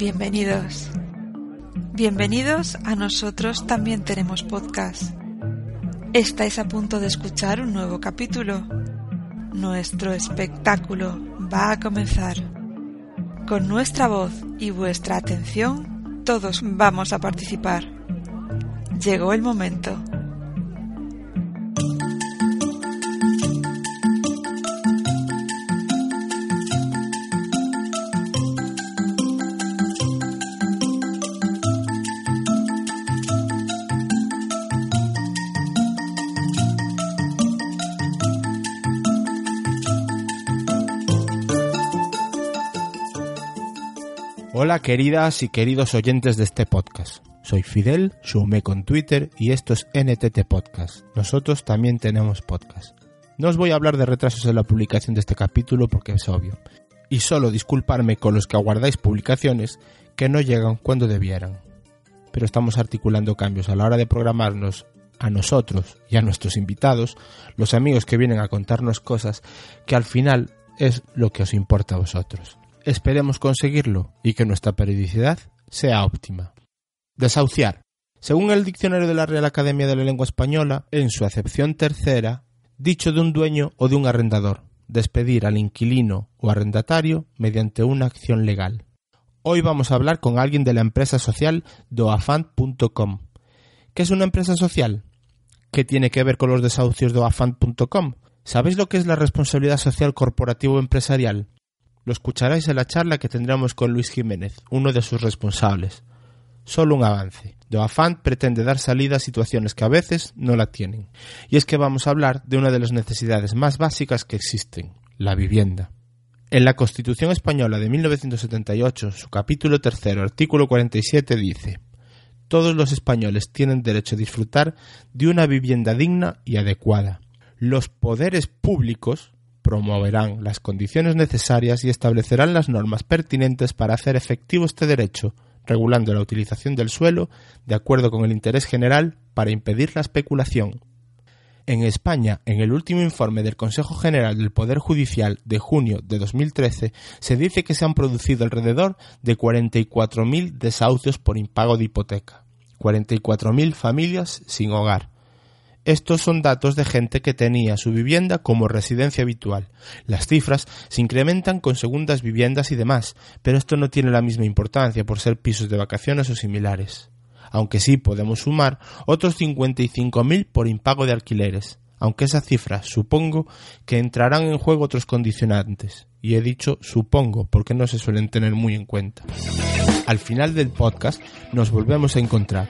Bienvenidos. Bienvenidos a nosotros también tenemos podcast. Estáis a punto de escuchar un nuevo capítulo. Nuestro espectáculo va a comenzar. Con nuestra voz y vuestra atención, todos vamos a participar. Llegó el momento. Hola queridas y queridos oyentes de este podcast. Soy Fidel, sumé con Twitter y esto es NTT Podcast. Nosotros también tenemos podcast. No os voy a hablar de retrasos en la publicación de este capítulo porque es obvio. Y solo disculparme con los que aguardáis publicaciones que no llegan cuando debieran. Pero estamos articulando cambios a la hora de programarnos a nosotros y a nuestros invitados, los amigos que vienen a contarnos cosas que al final es lo que os importa a vosotros. Esperemos conseguirlo y que nuestra periodicidad sea óptima. Desahuciar. Según el diccionario de la Real Academia de la Lengua Española, en su acepción tercera, dicho de un dueño o de un arrendador, despedir al inquilino o arrendatario mediante una acción legal. Hoy vamos a hablar con alguien de la empresa social doafant.com. ¿Qué es una empresa social? ¿Qué tiene que ver con los desahucios doafant.com? ¿Sabéis lo que es la responsabilidad social corporativo empresarial? Lo escucharéis en la charla que tendremos con Luis Jiménez, uno de sus responsables. Solo un avance. Doafant pretende dar salida a situaciones que a veces no la tienen. Y es que vamos a hablar de una de las necesidades más básicas que existen, la vivienda. En la Constitución Española de 1978, su capítulo tercero, artículo 47, dice Todos los españoles tienen derecho a disfrutar de una vivienda digna y adecuada. Los poderes públicos promoverán las condiciones necesarias y establecerán las normas pertinentes para hacer efectivo este derecho, regulando la utilización del suelo de acuerdo con el interés general para impedir la especulación. En España, en el último informe del Consejo General del Poder Judicial de junio de 2013, se dice que se han producido alrededor de 44.000 desahucios por impago de hipoteca, 44.000 familias sin hogar, estos son datos de gente que tenía su vivienda como residencia habitual. Las cifras se incrementan con segundas viviendas y demás, pero esto no tiene la misma importancia por ser pisos de vacaciones o similares. Aunque sí podemos sumar otros 55.000 por impago de alquileres, aunque esa cifra supongo que entrarán en juego otros condicionantes. Y he dicho supongo porque no se suelen tener muy en cuenta. Al final del podcast nos volvemos a encontrar.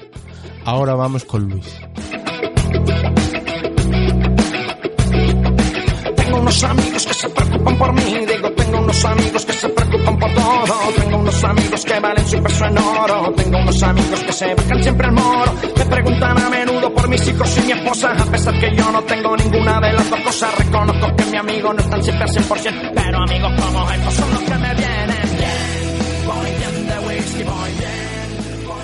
Ahora vamos con Luis. Tengo unos amigos que se preocupan por mí, digo, tengo unos amigos que se preocupan por todo, tengo unos amigos que valen su peso en oro, tengo unos amigos que se bajan siempre al moro, me preguntan a menudo por mis hijos y mi esposa, a pesar que yo no tengo ninguna de las dos cosas, reconozco que mi amigo no están siempre al 100%, pero amigos como estos son los que me vienen bien, voy bien de whisky, voy bien.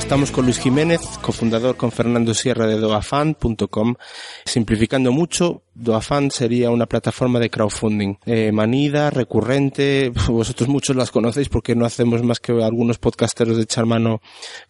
Estamos con Luis Jiménez, cofundador con Fernando Sierra de doafan.com. Simplificando mucho, Doafan sería una plataforma de crowdfunding. Eh, manida, recurrente, vosotros muchos las conocéis porque no hacemos más que algunos podcasteros de echar mano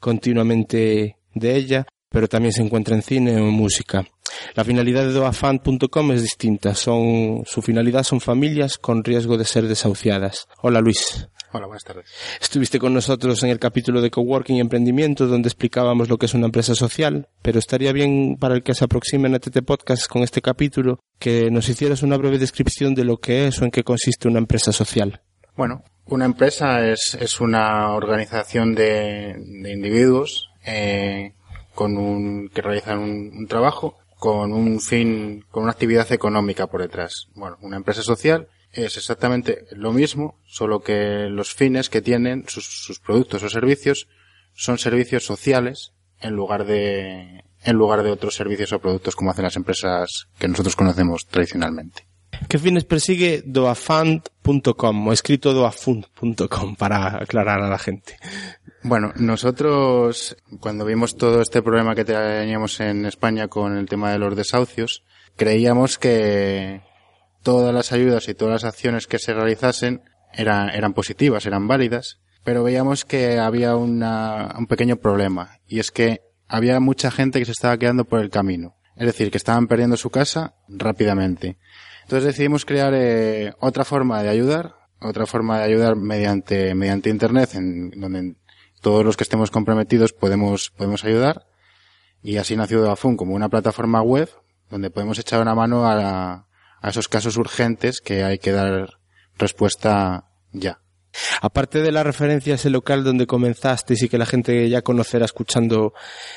continuamente de ella, pero también se encuentra en cine o en música. La finalidad de doafan.com es distinta. Son, su finalidad son familias con riesgo de ser desahuciadas. Hola Luis. Hola, buenas tardes. Estuviste con nosotros en el capítulo de Coworking y Emprendimiento donde explicábamos lo que es una empresa social, pero estaría bien para el que se aproxime a TT Podcast con este capítulo que nos hicieras una breve descripción de lo que es o en qué consiste una empresa social. Bueno, una empresa es, es una organización de, de individuos eh, con un, que realizan un, un trabajo con un fin, con una actividad económica por detrás. Bueno, una empresa social es exactamente lo mismo, solo que los fines que tienen sus, sus productos o servicios son servicios sociales en lugar de en lugar de otros servicios o productos como hacen las empresas que nosotros conocemos tradicionalmente. ¿Qué fines persigue doafund.com o escrito doafund.com para aclarar a la gente? Bueno, nosotros cuando vimos todo este problema que teníamos en España con el tema de los desahucios, creíamos que todas las ayudas y todas las acciones que se realizasen eran, eran positivas, eran válidas, pero veíamos que había una, un pequeño problema y es que había mucha gente que se estaba quedando por el camino. Es decir, que estaban perdiendo su casa rápidamente. Entonces decidimos crear eh, otra forma de ayudar, otra forma de ayudar mediante, mediante internet, en donde todos los que estemos comprometidos podemos, podemos ayudar. Y así nació Dafun como una plataforma web donde podemos echar una mano a, a esos casos urgentes que hay que dar respuesta ya. Aparte de la referencia a ese local donde comenzaste y que la gente ya conocerá escuchando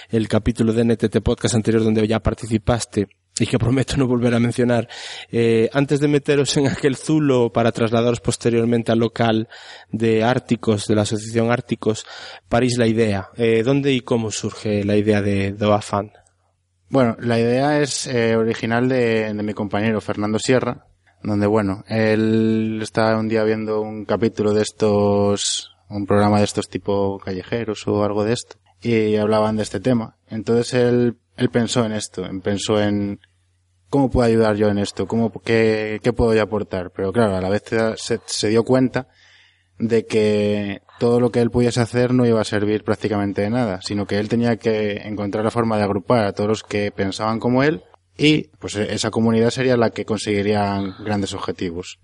el capítulo de NTT Podcast anterior donde ya participaste, y que prometo no volver a mencionar, eh, antes de meteros en aquel zulo para trasladaros posteriormente al local de Árticos, de la Asociación Árticos, París la idea. Eh, ¿Dónde y cómo surge la idea de Doafan? Bueno, la idea es eh, original de, de mi compañero Fernando Sierra, donde bueno, él estaba un día viendo un capítulo de estos, un programa de estos tipo callejeros o algo de esto, y hablaban de este tema. Entonces él, él pensó en esto, pensó en cómo puedo ayudar yo en esto, cómo, qué, qué puedo yo aportar. Pero claro, a la vez se, se dio cuenta de que todo lo que él pudiese hacer no iba a servir prácticamente de nada, sino que él tenía que encontrar la forma de agrupar a todos los que pensaban como él y pues esa comunidad sería la que conseguiría grandes objetivos.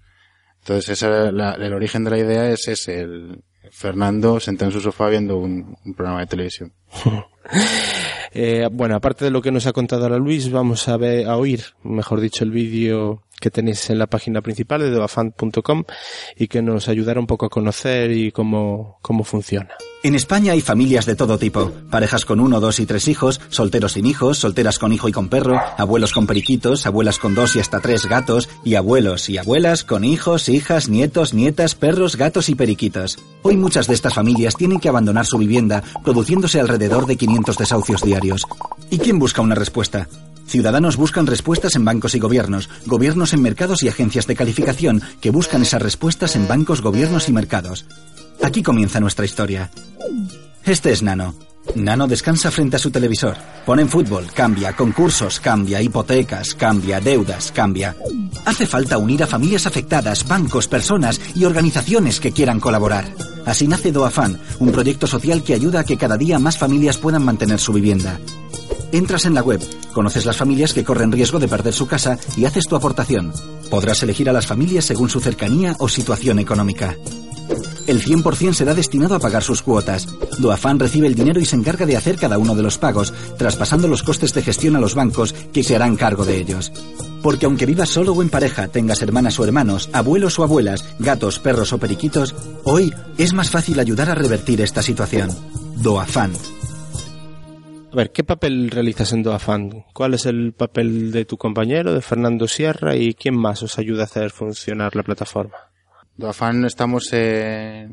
Entonces ese, la, el origen de la idea es ese, el Fernando sentado en su sofá viendo un, un programa de televisión. eh, bueno, aparte de lo que nos ha contado ahora Luis, vamos a, ver, a oír, mejor dicho, el vídeo que tenéis en la página principal de doafan.com y que nos ayudará un poco a conocer y cómo, cómo funciona. En España hay familias de todo tipo. Parejas con uno, dos y tres hijos, solteros sin hijos, solteras con hijo y con perro, abuelos con periquitos, abuelas con dos y hasta tres gatos, y abuelos y abuelas con hijos, hijas, nietos, nietas, perros, gatos y periquitos. Hoy muchas de estas familias tienen que abandonar su vivienda, produciéndose alrededor de 500 desahucios diarios. ¿Y quién busca una respuesta? Ciudadanos buscan respuestas en bancos y gobiernos, gobiernos en mercados y agencias de calificación que buscan esas respuestas en bancos, gobiernos y mercados. Aquí comienza nuestra historia. Este es Nano. Nano descansa frente a su televisor. Pone fútbol, cambia, concursos, cambia, hipotecas, cambia, deudas, cambia. Hace falta unir a familias afectadas, bancos, personas y organizaciones que quieran colaborar. Así nace Doafan, un proyecto social que ayuda a que cada día más familias puedan mantener su vivienda. Entras en la web, conoces las familias que corren riesgo de perder su casa y haces tu aportación. Podrás elegir a las familias según su cercanía o situación económica. El 100% será destinado a pagar sus cuotas. Doafan recibe el dinero y se encarga de hacer cada uno de los pagos, traspasando los costes de gestión a los bancos, que se harán cargo de ellos. Porque aunque vivas solo o en pareja, tengas hermanas o hermanos, abuelos o abuelas, gatos, perros o periquitos, hoy es más fácil ayudar a revertir esta situación. Doafan. A ver, ¿qué papel realizas en Doafan? ¿Cuál es el papel de tu compañero, de Fernando Sierra, y quién más os ayuda a hacer funcionar la plataforma? Doafan estamos eh,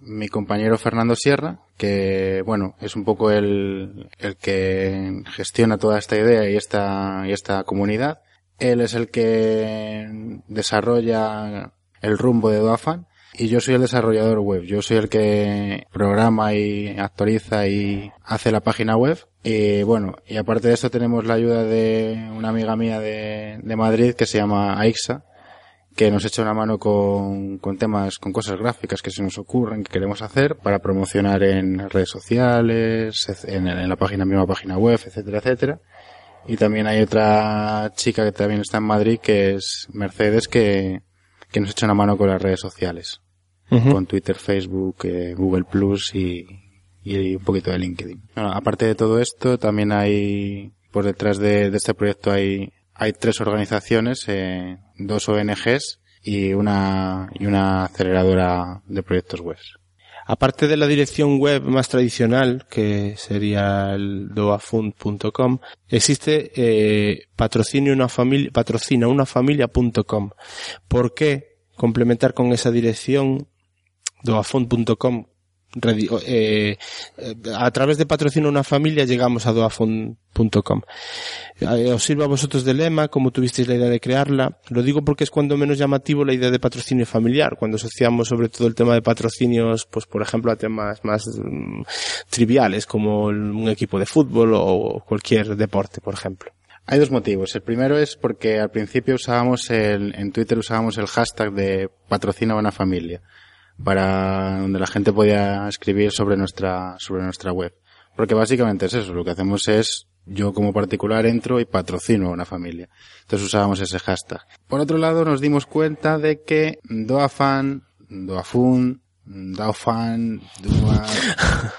mi compañero Fernando Sierra, que bueno, es un poco el, el que gestiona toda esta idea y esta, y esta comunidad. Él es el que desarrolla el rumbo de Doafan y yo soy el desarrollador web. Yo soy el que programa y actualiza y hace la página web. Y bueno, y aparte de esto tenemos la ayuda de una amiga mía de, de Madrid que se llama Aixa, que nos echa una mano con, con temas, con cosas gráficas que se nos ocurren, que queremos hacer para promocionar en redes sociales, en la página, misma página web, etcétera, etcétera. Y también hay otra chica que también está en Madrid, que es Mercedes, que, que nos echa una mano con las redes sociales. Uh -huh. Con Twitter, Facebook, eh, Google Plus y, y un poquito de LinkedIn. Bueno, aparte de todo esto, también hay, por detrás de, de este proyecto hay, hay tres organizaciones, eh, dos ONGs y una, y una aceleradora de proyectos web. Aparte de la dirección web más tradicional, que sería el doafund.com, existe eh, una familia, patrocina una familia.com. ¿Por qué complementar con esa dirección doafon.com eh, a través de patrocinio una familia llegamos a doafon.com. Eh, os sirve a vosotros de lema, como tuvisteis la idea de crearla. Lo digo porque es cuando menos llamativo la idea de patrocinio familiar, cuando asociamos sobre todo el tema de patrocinios, pues por ejemplo a temas más mm, triviales como un equipo de fútbol o cualquier deporte, por ejemplo. Hay dos motivos. El primero es porque al principio usábamos el, en Twitter usábamos el hashtag de patrocina una familia para donde la gente podía escribir sobre nuestra, sobre nuestra web. Porque básicamente es eso, lo que hacemos es, yo como particular entro y patrocino a una familia. Entonces usábamos ese hashtag. Por otro lado nos dimos cuenta de que Doafan, Doafun, Daofan, Dua...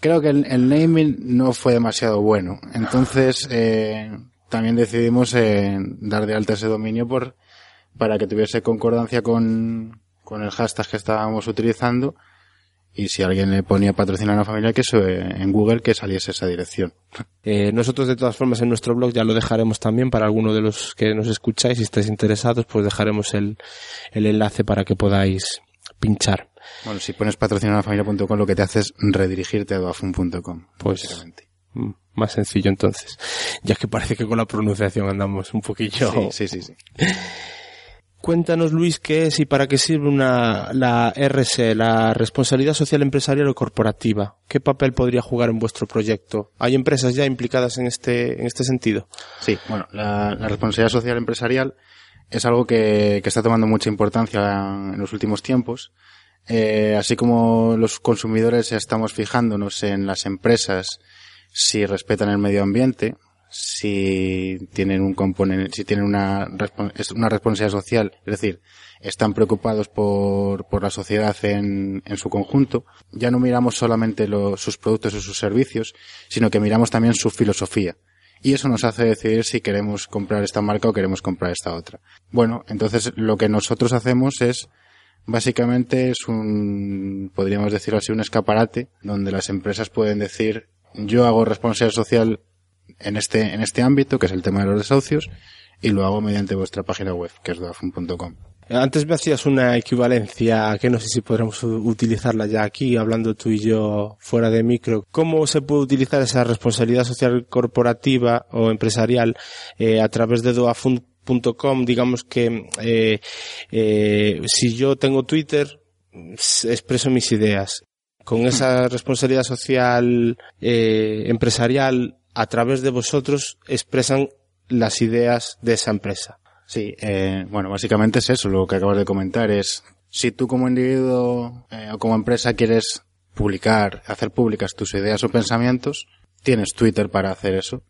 Creo que el, el, naming no fue demasiado bueno. Entonces, eh, también decidimos eh, dar de alta ese dominio por, para que tuviese concordancia con, con el hashtag que estábamos utilizando y si alguien le ponía patrocinar a una familia que eso, en Google que saliese esa dirección. Eh, nosotros de todas formas en nuestro blog ya lo dejaremos también para alguno de los que nos escucháis, si estáis interesados, pues dejaremos el, el enlace para que podáis pinchar. Bueno, si pones patrocinar a familia.com lo que te hace es redirigirte a doafun.com. Pues mm, más sencillo entonces, ya que parece que con la pronunciación andamos un poquillo. Sí, sí, sí. sí. Cuéntanos, Luis, qué es y para qué sirve una, la RC, la responsabilidad social empresarial o corporativa. ¿Qué papel podría jugar en vuestro proyecto? ¿Hay empresas ya implicadas en este, en este sentido? Sí, bueno, la, la responsabilidad social empresarial es algo que, que, está tomando mucha importancia en los últimos tiempos. Eh, así como los consumidores estamos fijándonos en las empresas si respetan el medio ambiente, si tienen un componente, si tienen una, una responsabilidad social, es decir, están preocupados por, por la sociedad en, en su conjunto, ya no miramos solamente los, sus productos o sus servicios, sino que miramos también su filosofía. Y eso nos hace decidir si queremos comprar esta marca o queremos comprar esta otra. Bueno, entonces lo que nosotros hacemos es, básicamente es un, podríamos decirlo así, un escaparate donde las empresas pueden decir, yo hago responsabilidad social en este, en este ámbito, que es el tema de los desahucios, y lo hago mediante vuestra página web, que es doafun.com. Antes me hacías una equivalencia que no sé si podremos utilizarla ya aquí, hablando tú y yo fuera de micro. ¿Cómo se puede utilizar esa responsabilidad social corporativa o empresarial eh, a través de doafun.com? Digamos que eh, eh, si yo tengo Twitter, expreso mis ideas. Con esa responsabilidad social empresarial a través de vosotros expresan las ideas de esa empresa. Sí, eh, bueno, básicamente es eso, lo que acabas de comentar es, si tú como individuo eh, o como empresa quieres publicar, hacer públicas tus ideas o pensamientos, tienes Twitter para hacer eso.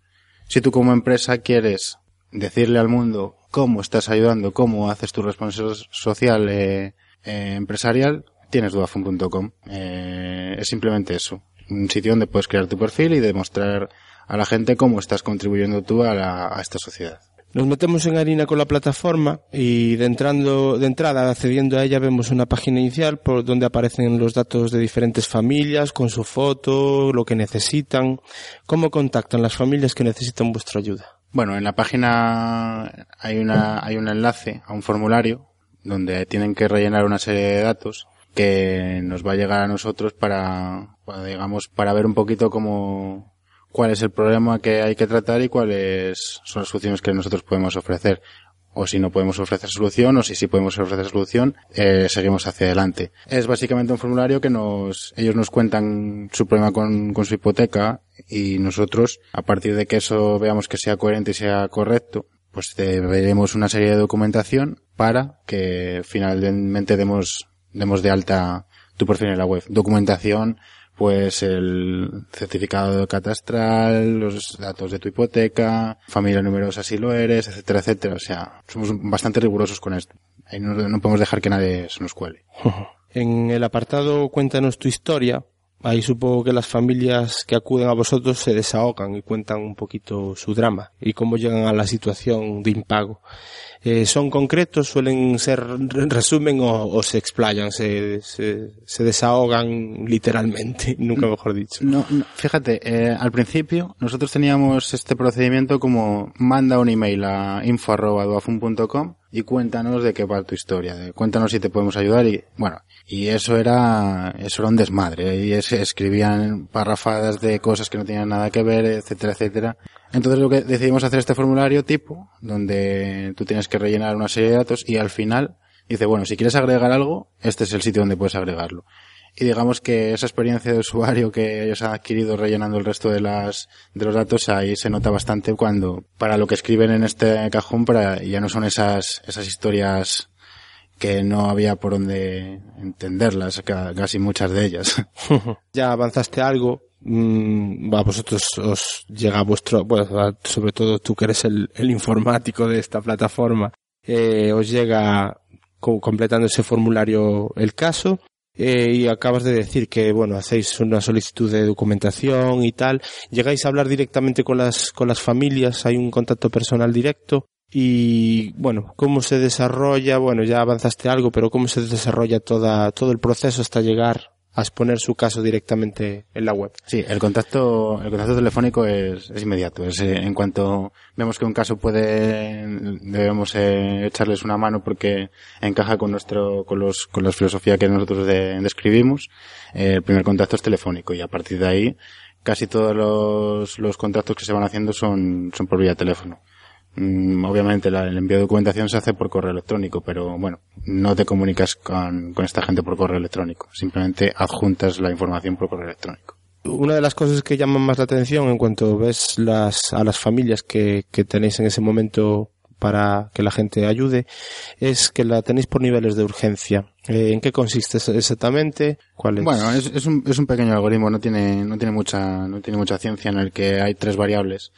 Si tú como empresa quieres decirle al mundo cómo estás ayudando, cómo haces tu responsabilidad social eh, eh empresarial, tienes duafun.com. Eh, es simplemente eso. Un sitio donde puedes crear tu perfil y demostrar a la gente cómo estás contribuyendo tú a, la, a esta sociedad. Nos metemos en harina con la plataforma y de, entrando, de entrada, accediendo a ella, vemos una página inicial por donde aparecen los datos de diferentes familias, con su foto, lo que necesitan. ¿Cómo contactan las familias que necesitan vuestra ayuda? Bueno, en la página hay, una, hay un enlace a un formulario donde tienen que rellenar una serie de datos que nos va a llegar a nosotros para, digamos, para ver un poquito cómo, cuál es el problema que hay que tratar y cuáles son las soluciones que nosotros podemos ofrecer. O si no podemos ofrecer solución, o si sí podemos ofrecer solución, eh, seguimos hacia adelante. Es básicamente un formulario que nos, ellos nos cuentan su problema con, con su hipoteca y nosotros, a partir de que eso veamos que sea coherente y sea correcto, pues veremos una serie de documentación para que finalmente demos, demos de alta tu perfil en la web. Documentación pues el certificado catastral, los datos de tu hipoteca, familia numerosa si lo eres, etcétera, etcétera. O sea, somos bastante rigurosos con esto. Ahí no, no podemos dejar que nadie se nos cuele. En el apartado Cuéntanos tu historia, Ahí supongo que las familias que acuden a vosotros se desahogan y cuentan un poquito su drama y cómo llegan a la situación de impago. Eh, ¿Son concretos? ¿Suelen ser resumen o, o se explayan? Se, se, se, desahogan literalmente? Nunca mejor dicho. No, no fíjate, eh, al principio nosotros teníamos este procedimiento como manda un email a info.duafun.com y cuéntanos de qué va tu historia, de- cuéntanos si te podemos ayudar y bueno, y eso era, eso era un desmadre, y es- escribían parrafadas de cosas que no tenían nada que ver, etcétera, etcétera. Entonces lo que decidimos hacer este formulario tipo, donde tú tienes que rellenar una serie de datos y al final dice, bueno, si quieres agregar algo, este es el sitio donde puedes agregarlo. Y digamos que esa experiencia de usuario que ellos han adquirido rellenando el resto de las, de los datos, ahí se nota bastante cuando, para lo que escriben en este cajón, para, ya no son esas, esas historias que no había por donde entenderlas, ca- casi muchas de ellas. ya avanzaste algo, mm, a vosotros os llega vuestro, bueno, sobre todo tú que eres el, el informático de esta plataforma, eh, os llega co- completando ese formulario el caso. Eh, y acabas de decir que, bueno, hacéis una solicitud de documentación y tal. Llegáis a hablar directamente con las, con las familias, hay un contacto personal directo. Y, bueno, cómo se desarrolla, bueno, ya avanzaste algo, pero cómo se desarrolla toda, todo el proceso hasta llegar a exponer su caso directamente en la web. Sí, el contacto, el contacto telefónico es, es inmediato. Es, eh, en cuanto vemos que un caso puede, debemos eh, echarles una mano porque encaja con nuestro, con los, con la filosofía que nosotros de- describimos, eh, el primer contacto es telefónico y a partir de ahí casi todos los, los contactos que se van haciendo son, son por vía teléfono. Mm, obviamente la- el envío de documentación se hace por correo electrónico, pero bueno, no te comunicas con, con esta gente por correo electrónico. Simplemente adjuntas la información por correo electrónico. Una de las cosas que llaman más la atención en cuanto ves las, a las familias que, que tenéis en ese momento para que la gente ayude es que la tenéis por niveles de urgencia. Eh, ¿En qué consiste exactamente? ¿Cuál es? Bueno, es, es un, es un pequeño algoritmo, no tiene, no tiene mucha, no tiene mucha ciencia en el que hay tres variables.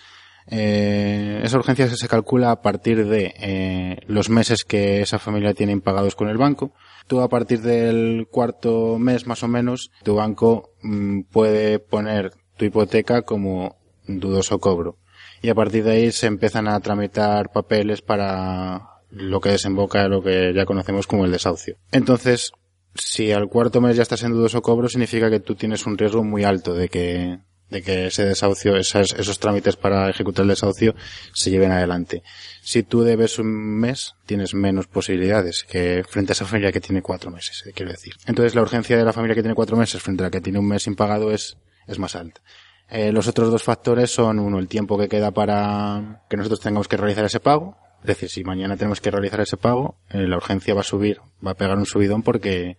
Eh, esa urgencia se calcula a partir de eh, los meses que esa familia tiene impagados con el banco. Tú a partir del cuarto mes más o menos, tu banco mm, puede poner tu hipoteca como dudoso cobro. Y a partir de ahí se empiezan a tramitar papeles para lo que desemboca lo que ya conocemos como el desahucio. Entonces, si al cuarto mes ya estás en dudoso cobro, significa que tú tienes un riesgo muy alto de que, de que ese desahucio, esas- esos trámites para ejecutar el desahucio se lleven adelante. Si tú debes un mes, tienes menos posibilidades que frente a esa familia que tiene cuatro meses, quiero decir. Entonces la urgencia de la familia que tiene cuatro meses frente a la que tiene un mes impagado es, es más alta. Eh, los otros dos factores son, uno, el tiempo que queda para que nosotros tengamos que realizar ese pago. Es decir, si mañana tenemos que realizar ese pago, eh, la urgencia va a subir, va a pegar un subidón porque,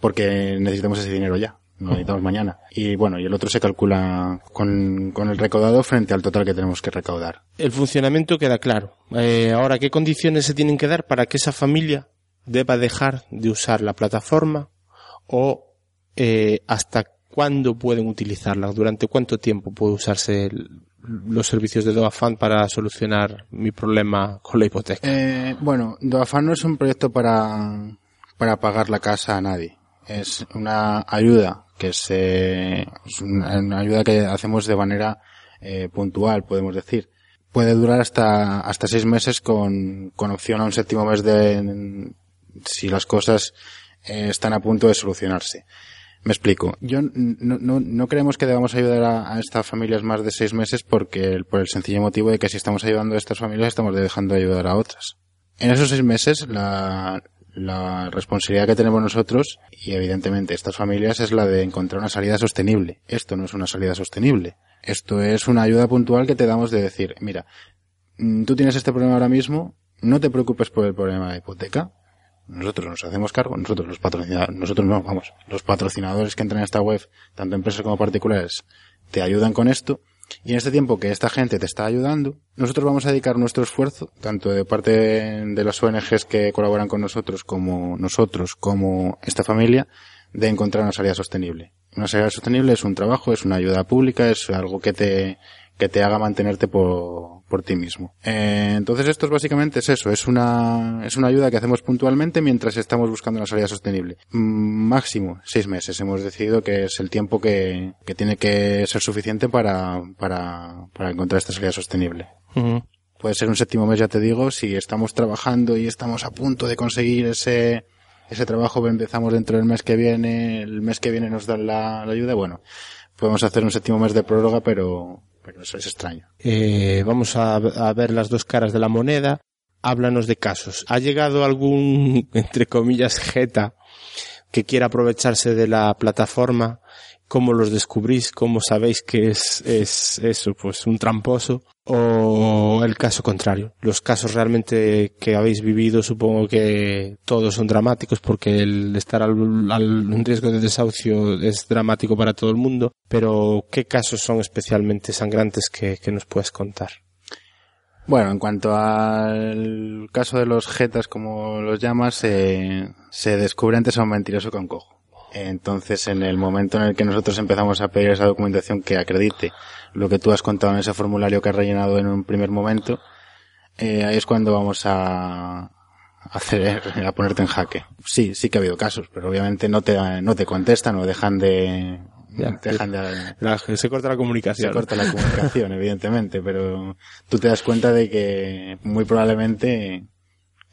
porque necesitamos ese dinero ya. Lo necesitamos mañana. Y bueno, y el otro se calcula con, con el recaudado frente al total que tenemos que recaudar. El funcionamiento queda claro. Eh, ahora, ¿qué condiciones se tienen que dar para que esa familia deba dejar de usar la plataforma o eh, hasta cuándo pueden utilizarla? ¿Durante cuánto tiempo puede usarse el- los servicios de DoaFund para solucionar mi problema con la hipoteca? Eh, bueno, Doafan no es un proyecto para, para pagar la casa a nadie. Es una ayuda que se, es una, ayuda que hacemos de manera eh, puntual, podemos decir. Puede durar hasta, hasta seis meses con, con opción a un séptimo mes de, si las cosas eh, están a punto de solucionarse. Me explico. Yo no, no, no creemos que debamos ayudar a, a estas familias más de seis meses porque por el sencillo motivo de que si estamos ayudando a estas familias estamos dejando de ayudar a otras. En esos seis meses la, la responsabilidad que tenemos nosotros y evidentemente estas familias es la de encontrar una salida sostenible. Esto no es una salida sostenible. Esto es una ayuda puntual que te damos de decir, mira, mm, tú tienes este problema ahora mismo, no te preocupes por el problema de hipoteca, nosotros nos hacemos cargo, nosotros los patrocinadores, nosotros no, vamos, los patrocinadores que entran en esta web, tanto empresas como particulares, te ayudan con esto, y en este tiempo que esta gente te está ayudando, nosotros vamos a dedicar nuestro esfuerzo, tanto de parte de las ONGs que colaboran con nosotros, como nosotros, como esta familia, de encontrar una salida sostenible. Una salida sostenible es un trabajo, es una ayuda pública, es algo que te, que te haga mantenerte por, por ti mismo. Eh, entonces esto es básicamente es eso, es una, es una ayuda que hacemos puntualmente mientras estamos buscando una salida sostenible. Mm, máximo seis meses hemos decidido que es el tiempo que, que tiene que ser suficiente para, para, para encontrar esta salida sostenible. Puede ser un séptimo mes, ya te digo, si estamos trabajando y estamos a punto de conseguir ese, ese trabajo, empezamos dentro del mes que viene, el mes que viene nos dan la, la ayuda, bueno, podemos hacer un séptimo mes de prórroga, pero, eso es extraño. Eh, vamos a, a ver las dos caras de la moneda. háblanos de casos. ¿Ha llegado algún, entre comillas, jeta que quiera aprovecharse de la plataforma? ¿Cómo los descubrís? ¿Cómo sabéis que es, es eso? Pues un tramposo. O el caso contrario. Los casos realmente que habéis vivido supongo que todos son dramáticos porque el estar al, al riesgo de desahucio es dramático para todo el mundo. Pero ¿qué casos son especialmente sangrantes que, que nos puedes contar? Bueno, en cuanto al caso de los jetas, como los llamas, eh, se descubre antes a un mentiroso con cojo. Entonces, en el momento en el que nosotros empezamos a pedir esa documentación que acredite lo que tú has contado en ese formulario que has rellenado en un primer momento, eh, ahí es cuando vamos a hacer, a ponerte en jaque. Sí, sí que ha habido casos, pero obviamente no te, no te contestan o dejan de, dejan de, La- se corta la comunicación. se corta la comunicación, evidentemente, pero tú te das cuenta de que muy probablemente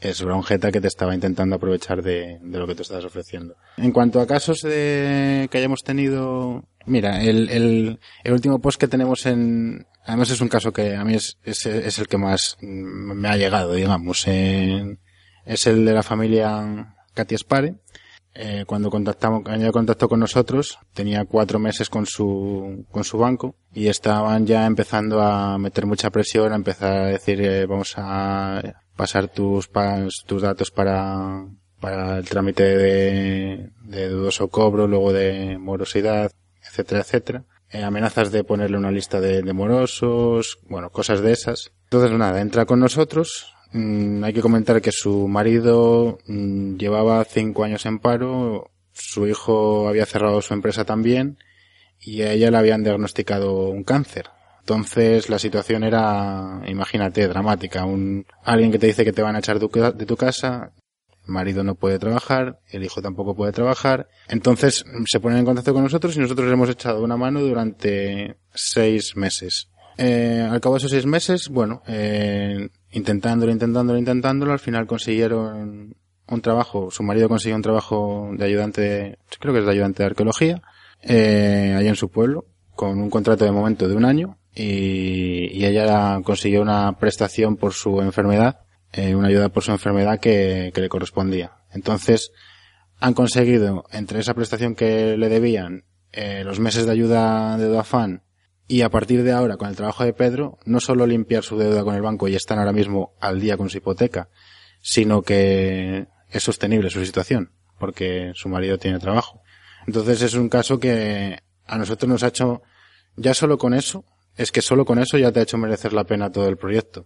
es una un jeta que te estaba intentando aprovechar de, lo que tú estás ofreciendo. En cuanto a casos de, que hayamos tenido, mira, el, el, último post que tenemos en, además es un caso que a mí es, es, es el que más me ha llegado, digamos, en- es el de la familia Katy Spare. Eh, cuando contactamos, contacto con nosotros, tenía cuatro meses con su, con su banco y estaban ya empezando a meter mucha presión, a empezar a decir, eh, vamos a pasar tus, tus datos para, para el trámite de, de dudoso cobro, luego de morosidad, etcétera, etcétera. Eh, amenazas de ponerle una lista de, de morosos, bueno, cosas de esas. Entonces, nada, entra con nosotros. Mm, hay que comentar que su marido mm, llevaba cinco años en paro, su hijo había cerrado su empresa también y a ella le habían diagnosticado un cáncer. Entonces la situación era, imagínate, dramática. Un, alguien que te dice que te van a echar de tu casa, el marido no puede trabajar, el hijo tampoco puede trabajar. Entonces se ponen en contacto con nosotros y nosotros les hemos echado una mano durante seis meses. Eh, al cabo de esos seis meses, bueno, eh, intentándolo, intentándolo, intentándolo, al final consiguieron un trabajo, su marido consiguió un trabajo de ayudante, creo que es de ayudante de arqueología, eh, allá en su pueblo, con un contrato de momento de un año, y, y ella consiguió una prestación por su enfermedad, eh, una ayuda por su enfermedad que, que le correspondía. Entonces, han conseguido, entre esa prestación que le debían, eh, los meses de ayuda de Duafán, y a partir de ahora, con el trabajo de Pedro, no solo limpiar su deuda con el banco y están ahora mismo al día con su hipoteca, sino que es sostenible su situación, porque su marido tiene trabajo. Entonces es un caso que a nosotros nos ha hecho, ya solo con eso, es que solo con eso ya te ha hecho merecer la pena todo el proyecto.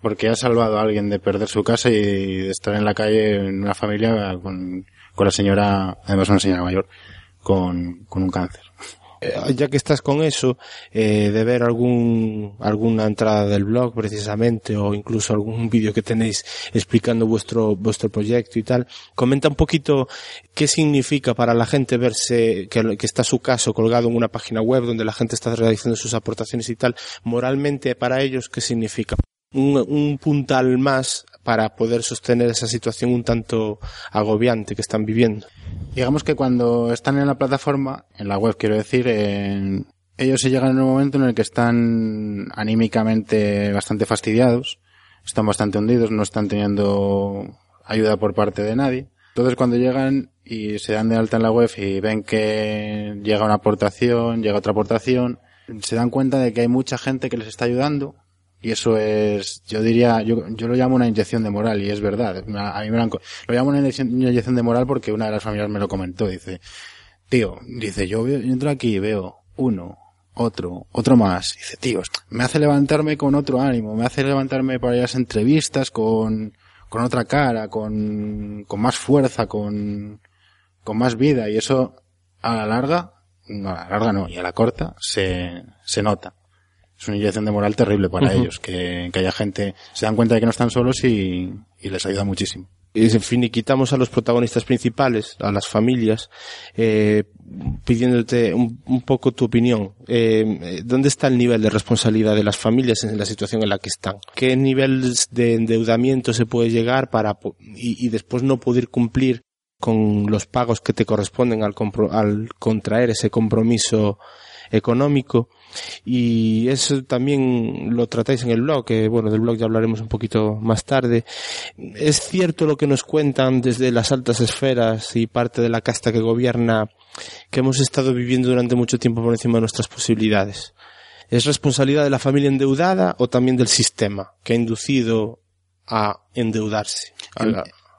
Porque ha salvado a alguien de perder su casa y de estar en la calle en una familia con, con la señora, además una señora mayor, con, con un cáncer. Eh, ya que estás con eso, eh, de ver algún, alguna entrada del blog precisamente o incluso algún vídeo que tenéis explicando vuestro, vuestro proyecto y tal, comenta un poquito qué significa para la gente verse que, que está su caso colgado en una página web donde la gente está realizando sus aportaciones y tal, moralmente para ellos, qué significa. Un, un puntal más para poder sostener esa situación un tanto agobiante que están viviendo. Digamos que cuando están en la plataforma, en la web quiero decir, ellos se llegan en un momento en el que están anímicamente bastante fastidiados, están bastante hundidos, no están teniendo ayuda por parte de nadie. Entonces cuando llegan y se dan de alta en la web y ven que llega una aportación, llega otra aportación, se dan cuenta de que hay mucha gente que les está ayudando y eso es, yo diría, yo, yo lo llamo una inyección de moral y es verdad. A mí me lo, llamo una inyección, inyección de moral porque una de las familias me lo comentó. Dice, tío, dice, yo, entro aquí y veo uno, otro, otro más. Dice, tío, me hace levantarme con otro ánimo, me hace levantarme para las entrevistas con, con otra cara, con, con más fuerza, con, con más vida y eso a la larga, no, a la larga no, y a la corta se, se nota. Es una inyección de moral terrible para ellos, que, que haya gente, se dan cuenta de que no están solos y, y les ayuda muchísimo. y finiquitamos a los protagonistas principales, a las familias, eh, pidiéndote un, un poco tu opinión. Eh, ¿Dónde está el nivel de responsabilidad de las familias en la situación en la que están? ¿Qué nivel de endeudamiento se puede llegar para y, y después no poder cumplir con los pagos que te corresponden al, compro- al contraer ese compromiso económico y eso también lo tratáis en el blog, que bueno, del blog ya hablaremos un poquito más tarde. Es cierto lo que nos cuentan desde las altas esferas y parte de la casta que gobierna que hemos estado viviendo durante mucho tiempo por encima de nuestras posibilidades. ¿Es responsabilidad de la familia endeudada o también del sistema que ha inducido a endeudarse?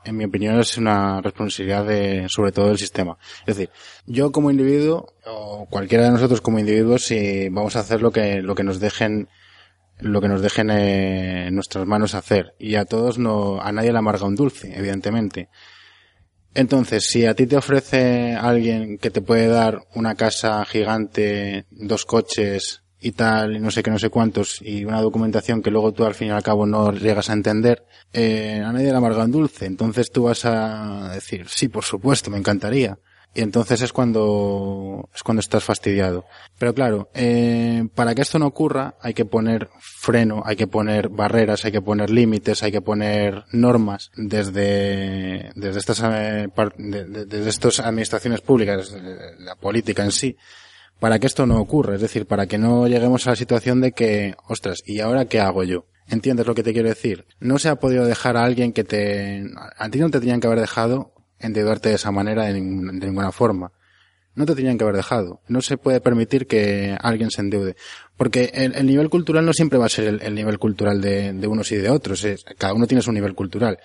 En mi opinión es una responsabilidad de, sobre todo del sistema. Es decir, yo como individuo, o cualquiera de nosotros como individuos, si vamos a hacer lo que, lo que nos dejen, lo que nos dejen eh, en nuestras manos hacer. Y a todos no, a nadie le amarga un dulce, evidentemente. Entonces, si a ti te ofrece alguien que te puede dar una casa gigante, dos coches y tal, y no sé qué, no sé cuántos, y una documentación que luego tú al fin y al cabo no llegas a entender, eh, a nadie le amarga un dulce. Entonces tú vas a decir, sí, por supuesto, me encantaría. Y entonces es cuando, es cuando estás fastidiado. Pero claro, eh, para que esto no ocurra, hay que poner freno, hay que poner barreras, hay que poner límites, hay que poner normas desde, desde estas, eh, desde estas administraciones públicas, la política en sí, para que esto no ocurra. Es decir, para que no lleguemos a la situación de que, ostras, ¿y ahora qué hago yo? ¿Entiendes lo que te quiero decir? No se ha podido dejar a alguien que te... A ti no te tenían que haber dejado endeudarte de esa manera de, ninguna forma. No te tenían que haber dejado. No se puede permitir que alguien se endeude. Porque el, nivel cultural no siempre va a ser el, nivel cultural de, unos y de otros. cada uno tiene su nivel cultural.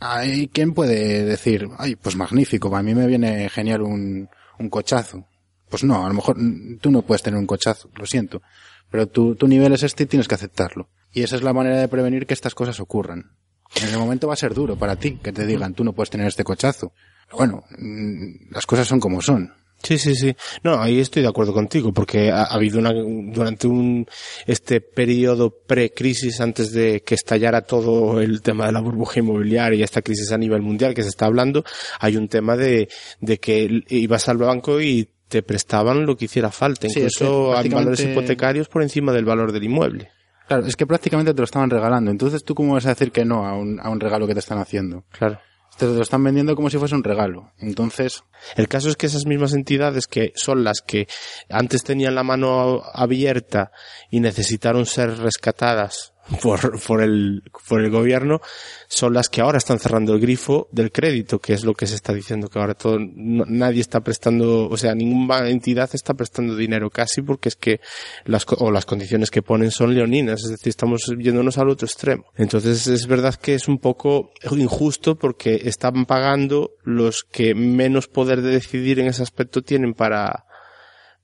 Hay quien puede decir, ay, pues magnífico, a mí me viene genial un, un cochazo. Pues no, a lo mejor tú no puedes tener un cochazo, lo siento. Pero tu, tu nivel es este y tienes que aceptarlo. Y esa es la manera de prevenir que estas cosas ocurran. En el momento va a ser duro para ti que te digan, tú no puedes tener este cochazo. Bueno, mm, las cosas son como son. Sí, sí, sí. No, ahí estoy de acuerdo contigo, porque ha, habido una, durante un, este periodo pre-crisis, antes de que estallara todo el tema de la burbuja inmobiliaria y esta crisis a nivel mundial que se está hablando, hay un tema de, de que ibas al banco y te prestaban lo que hiciera falta, incluso hay valores hipotecarios por encima del valor del inmueble. Claro, es que prácticamente te lo estaban regalando. Entonces, ¿tú cómo vas a decir que no a un, a un regalo que te están haciendo? Claro. Te lo están vendiendo como si fuese un regalo. Entonces. El caso es que esas mismas entidades que son las que antes tenían la mano abierta y necesitaron ser rescatadas por, por, el, por el gobierno son las que ahora están cerrando el grifo del crédito, que es lo que se está diciendo, que ahora todo, nadie está prestando, o sea, ninguna entidad está prestando dinero casi porque es que las, o las condiciones que ponen son leoninas, es decir, estamos yéndonos al otro extremo. Entonces es verdad que es un poco injusto porque están pagando los que menos poder de decidir en ese aspecto tienen para,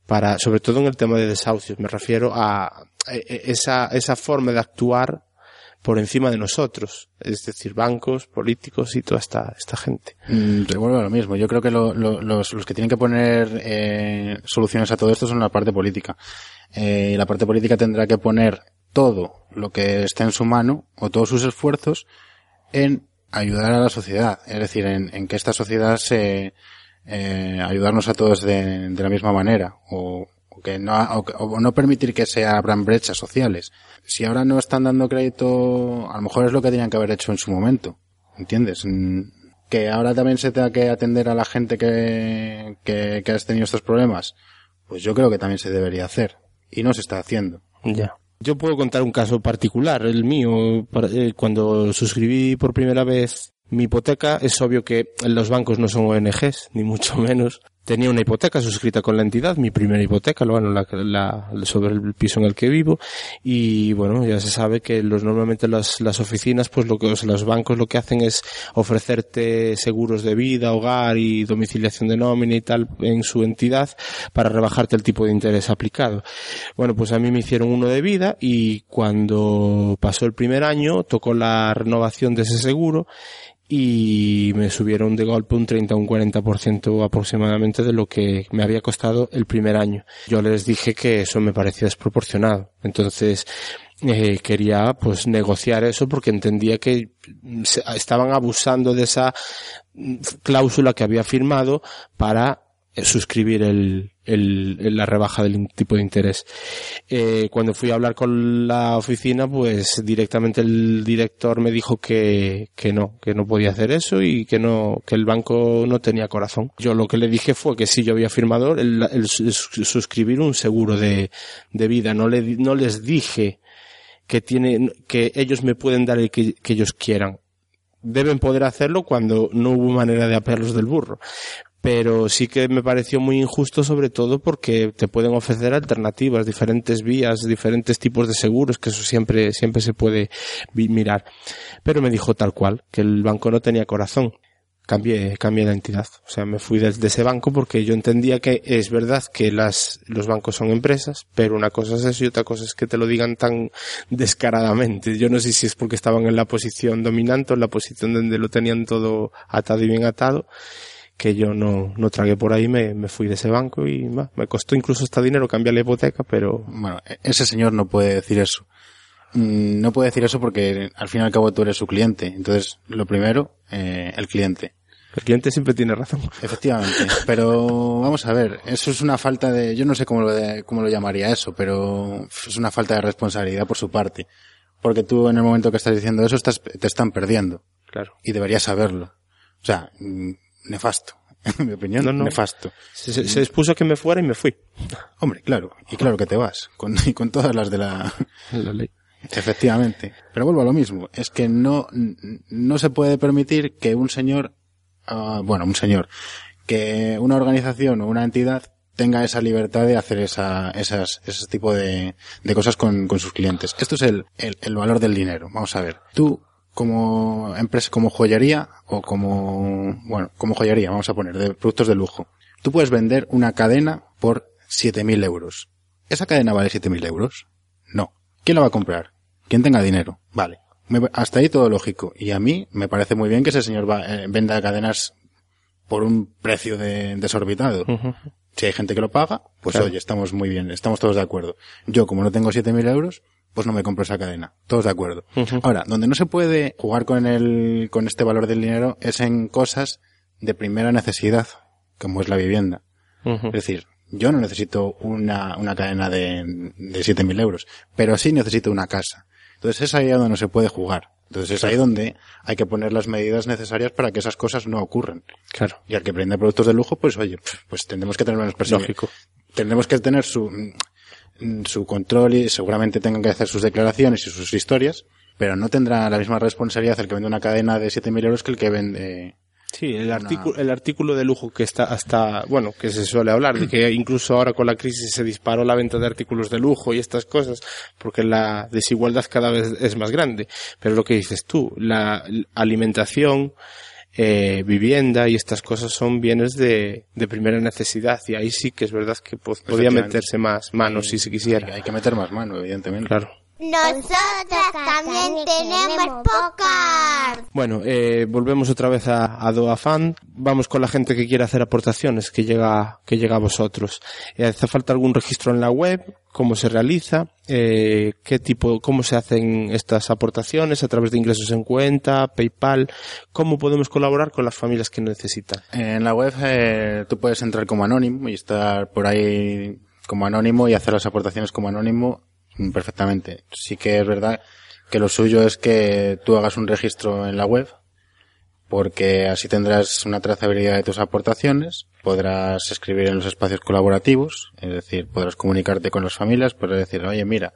para, sobre todo en el tema de desahucios, me refiero a esa, esa forma de actuar por encima de nosotros, es decir, bancos, políticos y toda esta, esta gente. Mm, a lo mismo. Yo creo que los, los, que tienen que poner eh, soluciones a todo esto son la parte política. Eh, la parte política tendrá que poner todo lo que esté en su mano o todos sus esfuerzos en ayudar a la sociedad, es decir, en, en que esta sociedad se eh, ayudarnos a todos de, de la misma manera o que no, o, no permitir que se abran brechas sociales. Si ahora no están dando crédito, a lo mejor es lo que tenían que haber hecho en su momento. ¿Entiendes? Mm, que ahora también se tenga que atender a la gente que, que, que ha tenido estos problemas. Pues yo creo que también se debería hacer. Y no se está haciendo. Ya. Yo puedo contar un caso particular, el mío. Eh, cuando suscribí por primera vez mi hipoteca, es obvio que los bancos no son ONGs, ni mucho menos tenía una hipoteca suscrita con la entidad, mi primera hipoteca, bueno, la, la, sobre el piso en el que vivo, y bueno, ya se sabe que los, normalmente las, las oficinas, pues lo que, los bancos lo que hacen es ofrecerte seguros de vida, hogar y domiciliación de nómina y tal en su entidad para rebajarte el tipo de interés aplicado. Bueno, pues a mí me hicieron uno de vida y cuando pasó el primer año tocó la renovación de ese seguro y me subieron de golpe un 30 o un 40% aproximadamente de lo que me había costado el primer año. Yo les dije que eso me parecía desproporcionado. Entonces, eh, quería pues negociar eso porque entendía que estaban abusando de esa cláusula que había firmado para suscribir el, el, la rebaja del tipo de interés. Eh, cuando fui a hablar con la oficina, pues directamente el director me dijo que, que no, que no podía hacer eso y que no, que el banco no tenía corazón. Yo lo que le dije fue que sí, yo había firmado el, el suscribir un seguro de, de vida. No le, no les dije que tiene, que ellos me pueden dar el que, que ellos quieran deben poder hacerlo cuando no hubo manera de apearlos del burro pero sí que me pareció muy injusto sobre todo porque te pueden ofrecer alternativas, diferentes vías, diferentes tipos de seguros, que eso siempre, siempre se puede mirar. Pero me dijo tal cual, que el banco no tenía corazón. Cambié, cambié de entidad. O sea, me fui de, ese banco porque yo entendía que es verdad que las, los bancos son empresas, pero una cosa es eso y otra cosa es que te lo digan tan descaradamente. Yo no sé si es porque estaban en la posición dominante o en la posición donde lo tenían todo atado y bien atado que yo no, no tragué por ahí, me, me fui de ese banco y me costó incluso hasta dinero cambiar la hipoteca, pero... Bueno, e-, ese señor no puede decir eso. Mm, no puede decir eso porque al fin y al cabo tú eres su cliente. Entonces, lo primero, eh, el cliente. El cliente siempre tiene razón. Efectivamente. Pero vamos a ver, eso es una falta de, yo no sé cómo lo, cómo lo llamaría eso, pero es una falta de responsabilidad por su parte. Porque tú en el momento que estás diciendo eso estás, te están perdiendo. Claro. Y deberías saberlo. O sea, mm, nefasto. En mi opinión, nefasto. Se, se, expuso que me fuera y me fui. Hombre, claro. Y claro que te vas. Con, y con todas las de la... la ley. Efectivamente. Pero vuelvo a lo mismo. Es que no, no se puede permitir que un señor, uh, bueno, un señor, que una organización o una entidad tenga esa libertad de hacer esa, esas, ese tipo de, de cosas con, con sus clientes. Esto es el, el, el valor del dinero. Vamos a ver. Tú como empresa, como joyería o como, bueno, como joyería, vamos a poner, de productos de lujo. Tú puedes vender una cadena por 7.000 euros. ¿Esa cadena vale 7.000 euros? No. ¿Quién la va a comprar? ¿Quién tenga dinero? Vale. hasta ahí todo lógico. Y a mí me parece muy bien que ese señor va, eh, venda cadenas por un precio de, desorbitado. Si hay gente que lo paga, pues oye, estamos muy bien, estamos todos de acuerdo. Yo, como no tengo 7.000 euros, pues no me compro esa cadena. Todos de acuerdo. Ahora, donde no se puede jugar con el, con este valor del dinero es en cosas de primera necesidad, como es la vivienda. Es decir, yo no necesito una, una cadena de, de 7.000 euros, pero sí necesito una casa. Entonces es ahí donde no se puede jugar. Entonces es ahí donde hay que poner las medidas necesarias para que esas cosas no ocurran. Claro. Y al que prende productos de lujo, pues oye, pues tendremos que tener una expresión. Lógico. Tendremos que tener su, su control y seguramente tengan que hacer sus declaraciones y sus historias, pero no tendrá la misma responsabilidad el que vende una cadena de 7.000 euros que el que vende Sí, el artículo, el artículo de lujo que está hasta, bueno, que se suele hablar de que incluso ahora con la crisis se disparó la venta de artículos de lujo y estas cosas porque la desigualdad cada vez es más grande. Pero lo que dices tú, la alimentación, eh, vivienda y estas cosas son bienes de, de, primera necesidad y ahí sí que es verdad que podría meterse más manos si se quisiera. Hay, que meter más mano, evidentemente. Claro. Nosotras también tenemos podcast. Bueno, eh, volvemos otra vez a, a DoaFan. Vamos con la gente que quiere hacer aportaciones, que llega, que llega a vosotros. Eh, ¿Hace falta algún registro en la web? ¿Cómo se realiza? Eh, ¿Qué tipo, cómo se hacen estas aportaciones? ¿A través de ingresos en cuenta? ¿PayPal? ¿Cómo podemos colaborar con las familias que necesitan? En la web eh, tú puedes entrar como anónimo y estar por ahí como anónimo y hacer las aportaciones como anónimo perfectamente. Sí que es verdad que lo suyo es que tú hagas un registro en la web, porque así tendrás una trazabilidad de tus aportaciones, podrás escribir en los espacios colaborativos, es decir, podrás comunicarte con las familias, podrás decir, oye, mira,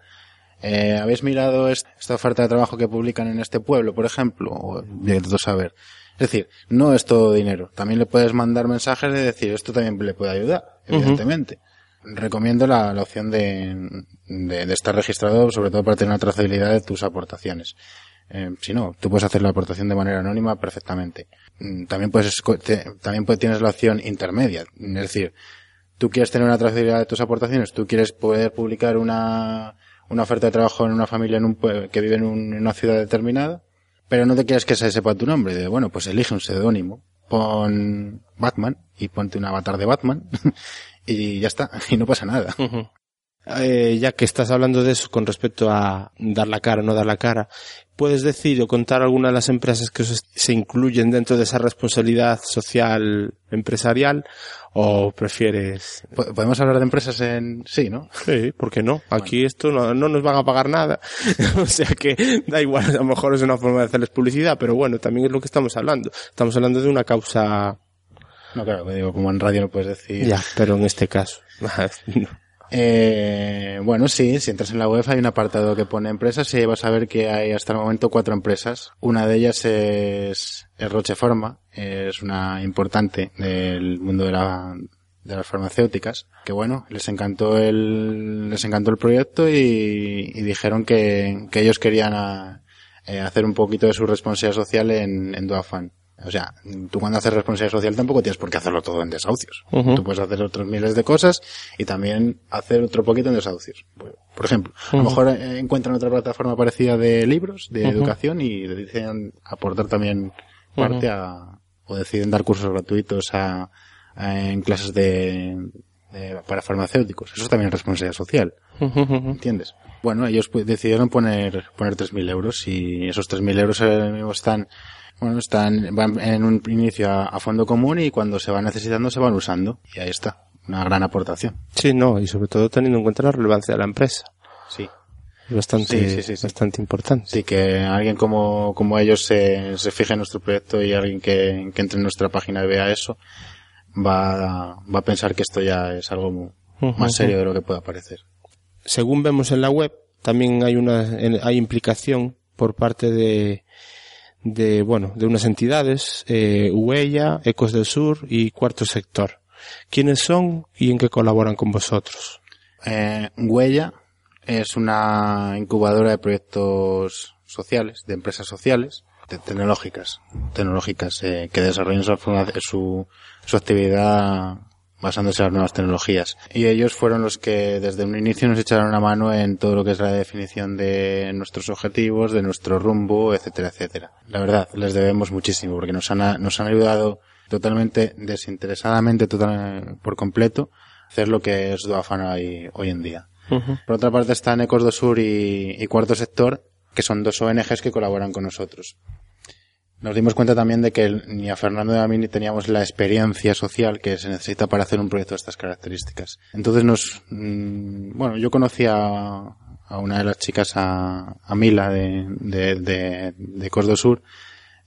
eh, ¿habéis mirado esta oferta de trabajo que publican en este pueblo, por ejemplo? O de todo saber. Es decir, no es todo dinero. También le puedes mandar mensajes de decir, esto también le puede ayudar, evidentemente recomiendo la, la opción de, de, estar registrado, sobre todo para tener una trazabilidad de tus aportaciones. Eh, si no, tú puedes hacer la aportación de manera anónima perfectamente. Mm, también puedes, también tienes la opción intermedia. Es decir, tú quieres tener una trazabilidad de tus aportaciones, tú quieres poder publicar una, una oferta de trabajo en una familia en un, que vive en, en una ciudad determinada, pero no te quieres que se sepa tu nombre. De, bueno, pues elige un seudónimo, pon Batman y ponte un avatar de Batman y ya está, y no pasa nada. Eh, ya que estás hablando de eso con respecto a dar la cara o no dar la cara, ¿puedes decir o contar alguna de las empresas que se incluyen dentro de esa responsabilidad social empresarial o prefieres? Podemos hablar de empresas en sí, ¿no? Sí, ¿por qué no? Aquí esto no, no, nos van a pagar nada. o sea que da igual, a lo mejor es una forma de hacerles publicidad, pero bueno, también es lo que estamos hablando. Estamos hablando de una causa... No, claro, digo, como en radio no puedes decir... Ya, pero en este caso... Eh, bueno, sí, si entras en la web hay un apartado que pone empresas y vas a ver que hay hasta el momento cuatro empresas. Una de ellas es, es Rocheforma, es una importante del mundo de la, de las farmacéuticas, que bueno, les encantó el, les encantó el proyecto y, dijeron que, ellos querían eh, hacer un poquito de su responsabilidad social en, en Duafan. O sea, tú cuando haces responsabilidad social tampoco tienes por qué hacerlo todo en desahucios. Tú puedes hacer otros miles de cosas y también hacer otro poquito en desahucios. Por ejemplo, a lo mejor eh, encuentran otra plataforma parecida de libros, de educación y deciden aportar también parte a, o deciden dar cursos gratuitos a, en clases de, para farmacéuticos. Eso también es responsabilidad social. ¿Entiendes? Bueno, ellos pues, decidieron poner, poner 3.000 euros y esos 3.000 euros ahora mismo están bueno, están, van en un inicio a, fondo común y cuando se van necesitando se van usando. Y ahí está. Una gran aportación. Sí, no, y sobre todo teniendo en cuenta la relevancia de la empresa. Sí. Bastante, bastante importante. Sí, que alguien como, como ellos se, se fije en nuestro proyecto y alguien que, que entre en nuestra página y vea eso, va, va a pensar que esto ya es algo más serio de lo que pueda parecer. Según vemos en la web, también hay una, hay implicación por parte de, de, bueno, de unas entidades, eh, Huella, Ecos del Sur y Cuarto Sector. ¿Quiénes son y en qué colaboran con vosotros? Eh, Huella es una incubadora de proyectos sociales, de empresas sociales, tecnológicas, tecnológicas eh, que desarrollan su, su actividad basándose en las nuevas tecnologías. Y ellos fueron los que desde un inicio nos echaron una mano en todo lo que es la definición de nuestros objetivos, de nuestro rumbo, etcétera, etcétera. La verdad, les debemos muchísimo porque nos han, nos han ayudado totalmente, desinteresadamente, total, por completo, a hacer lo que es Duafana hoy, hoy en día. Por otra parte están Ecos do Sur y, y Cuarto Sector, que son dos ONGs que colaboran con nosotros. Nos dimos cuenta también de que ni a Fernando ni a mí teníamos la experiencia social que se necesita para hacer un proyecto de estas características. Entonces nos, mm, bueno, yo conocí a, una de las chicas, a, Mila de, de, de, Sur,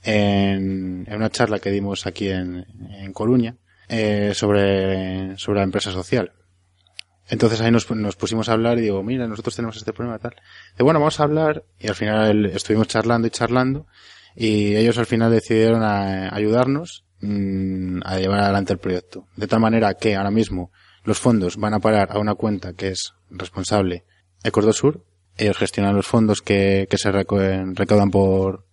en, una charla que dimos aquí en, en Coruña, eh, sobre, sobre la empresa social. Entonces ahí nos, nos, pusimos a hablar y digo, mira, nosotros tenemos este problema tal. De bueno, vamos a hablar y al final estuvimos charlando y charlando y ellos al final decidieron ayudarnos mm, a llevar adelante el proyecto. De tal manera que ahora mismo los fondos van a parar a una cuenta que es responsable Ecos Sur. Ellos gestionan los fondos que, que se recaudan por,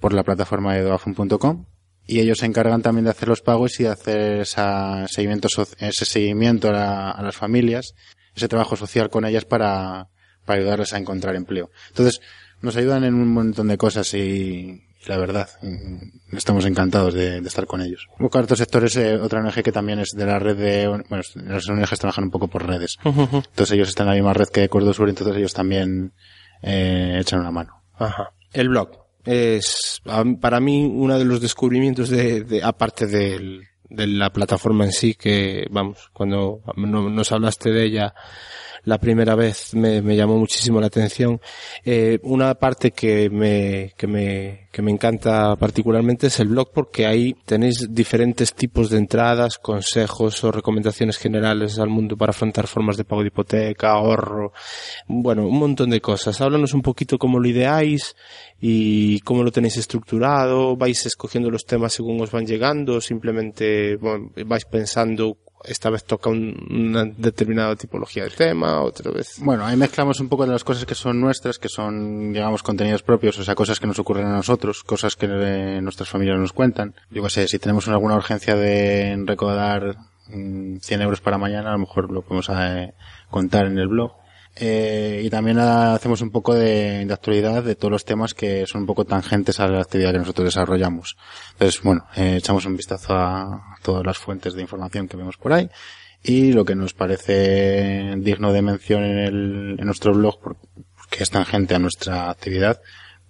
por la plataforma de doafun.com y ellos se encargan también de hacer los pagos y de hacer esa seguimiento, ese seguimiento a, a las familias, ese trabajo social con ellas para, para ayudarles a encontrar empleo. Entonces, nos ayudan en un montón de cosas y, la verdad, mm, estamos encantados de, estar con ellos. Cuarto Sector es eh, otra ONG que también es de la red de, bueno, las ONGs trabajan un poco por redes. Entonces ellos están en la misma red que Cordo Sur, entonces ellos también eh, echan una mano. Ajá. El blog es para mí uno de los descubrimientos de, de aparte de la plataforma en sí que vamos cuando nos hablaste de ella la primera vez me, me llamó muchísimo la atención. Eh, una parte que me, que me, que me encanta particularmente es el blog porque ahí tenéis diferentes tipos de entradas, consejos o recomendaciones generales al mundo para afrontar formas de pago de hipoteca, ahorro, bueno, un montón de cosas. Háblanos un poquito cómo lo ideáis y cómo lo tenéis estructurado, vais escogiendo los temas según os van llegando, simplemente vais pensando esta vez toca una determinada tipología de tema, otra vez. Bueno, ahí mezclamos un poco de las cosas que son nuestras, que son, digamos, contenidos propios, o sea, cosas que nos ocurren a nosotros, cosas que nuestras familias nos cuentan. Yo qué sé, si tenemos alguna urgencia de recaudar 100 mm, euros para mañana, a lo mejor lo podemos eh, contar en el blog. Eh, y también hacemos un poco de, actualidad de todos los temas que son un poco tangentes a la actividad que nosotros desarrollamos. Entonces, bueno, eh, echamos un vistazo a todas las fuentes de información que vemos por ahí y lo que nos parece digno de mención en, el, en nuestro blog, porque es tangente a nuestra actividad,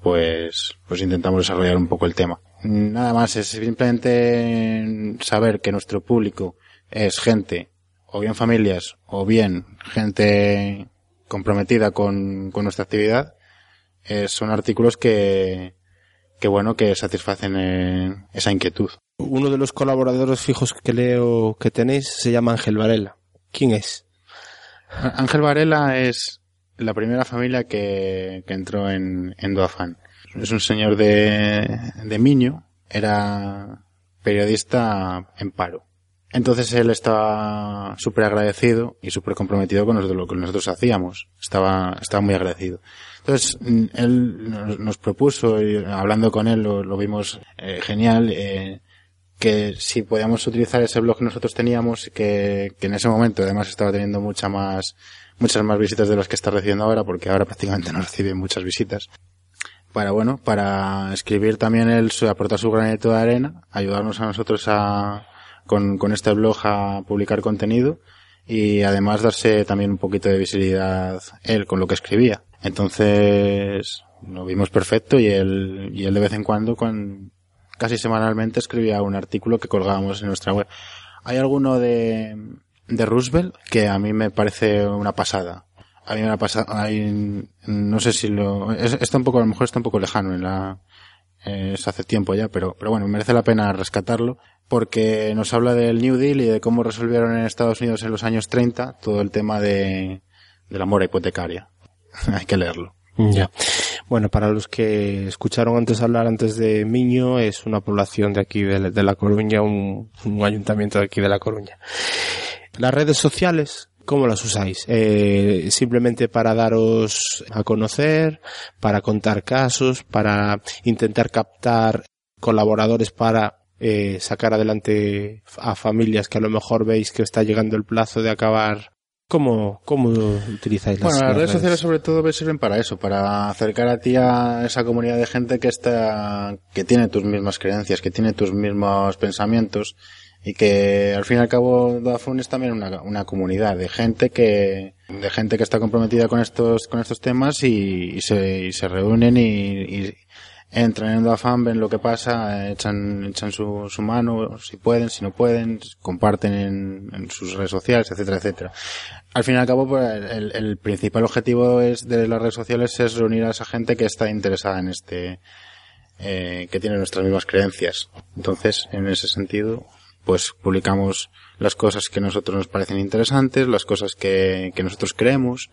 pues, pues intentamos desarrollar un poco el tema. Nada más, es simplemente saber que nuestro público es gente, o bien familias, o bien gente comprometida con, con nuestra actividad, eh, son artículos que, que bueno, que satisfacen eh, esa inquietud. Uno de los colaboradores fijos que leo que tenéis se llama Ángel Varela. ¿Quién es? Ángel Varela es la primera familia que, que entró en, en Doafán. Es un señor de, de Miño, era periodista en paro. Entonces él estaba súper agradecido y súper comprometido con lo que nosotros hacíamos. Estaba, estaba muy agradecido. Entonces él nos, propuso, y hablando con él lo, vimos eh, genial, eh, que si podíamos utilizar ese blog que nosotros teníamos, que, que en ese momento además estaba teniendo mucha más, muchas más visitas de las que está recibiendo ahora, porque ahora prácticamente no recibe muchas visitas. Para bueno, para escribir también él, aportar su granito de arena, ayudarnos a nosotros a, con, con este blog a publicar contenido y además darse también un poquito de visibilidad él con lo que escribía. Entonces lo vimos perfecto y él, y él de vez en cuando, con, casi semanalmente escribía un artículo que colgábamos en nuestra web. Hay alguno de, de Roosevelt que a mí me parece una pasada. A mí me hay, no sé si lo, está un poco, a lo mejor está un poco lejano en la, es hace tiempo ya, pero, pero bueno, merece la pena rescatarlo porque nos habla del New Deal y de cómo resolvieron en Estados Unidos en los años 30 todo el tema de, de la mora hipotecaria. Hay que leerlo. Ya. Bueno, para los que escucharon antes hablar antes de Miño, es una población de aquí de, de La Coruña, un, un, ayuntamiento de aquí de La Coruña. Las redes sociales, ¿cómo las usáis? Eh, simplemente para daros a conocer, para contar casos, para intentar captar colaboradores para eh, sacar adelante a familias que a lo mejor veis que está llegando el plazo de acabar. ¿Cómo, cómo utilizáis las, bueno, las, redes, sociales sobre todo sirven para eso, para acercar a ti a esa comunidad de gente que está, que tiene tus mismas creencias, que tiene tus mismos pensamientos y que al fin y al cabo Dafun es también una, una comunidad de gente que de gente que está comprometida con estos con estos temas y, se, y se reúnen y, entran en afán, ven lo que pasa, echan, echan su, su mano, si pueden, si no pueden, comparten en, en sus redes sociales, etcétera, etcétera. Al fin y al cabo, pues, el, el, principal objetivo es de las redes sociales es reunir a esa gente que está interesada en este, eh, que tiene nuestras mismas creencias. Entonces, en ese sentido, pues publicamos las cosas que a nosotros nos parecen interesantes, las cosas que, que nosotros creemos,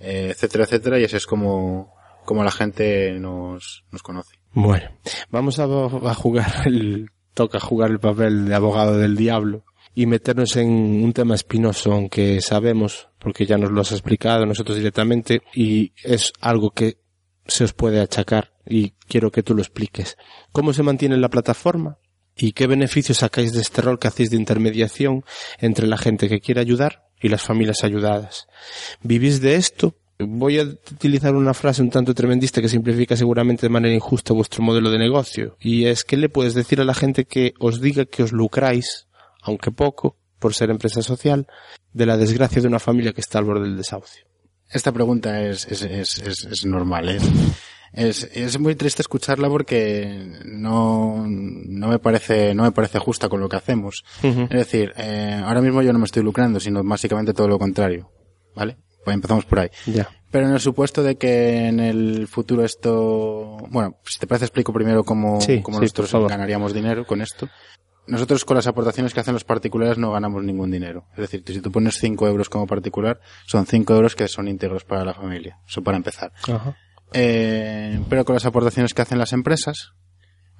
eh, etcétera, etcétera, y así es como, como la gente nos, nos conoce. Bueno, vamos a, a jugar el, toca jugar el papel de abogado del diablo y meternos en un tema espinoso, aunque sabemos, porque ya nos lo has explicado nosotros directamente, y es algo que se os puede achacar y quiero que tú lo expliques. ¿Cómo se mantiene la plataforma? ¿Y qué beneficios sacáis de este rol que hacéis de intermediación entre la gente que quiere ayudar y las familias ayudadas? ¿Vivís de esto Voy a utilizar una frase un tanto tremendista que simplifica seguramente de manera injusta vuestro modelo de negocio. Y es que le puedes decir a la gente que os diga que os lucráis, aunque poco, por ser empresa social, de la desgracia de una familia que está al borde del desahucio. Esta pregunta es, es, es, es normal, ¿eh? Es, es muy triste escucharla porque no, no me parece, no me parece justa con lo que hacemos. Uh -huh. Es decir, eh, ahora mismo yo no me estoy lucrando, sino básicamente todo lo contrario. ¿Vale? Pues empezamos por ahí. Ya. Pero en el supuesto de que en el futuro esto, bueno, si te parece explico primero cómo, sí, cómo sí, nosotros ganaríamos dinero con esto. Nosotros con las aportaciones que hacen los particulares no ganamos ningún dinero. Es decir, si tú pones 5 euros como particular, son 5 euros que son íntegros para la familia. Eso para empezar. Ajá. Eh, pero con las aportaciones que hacen las empresas,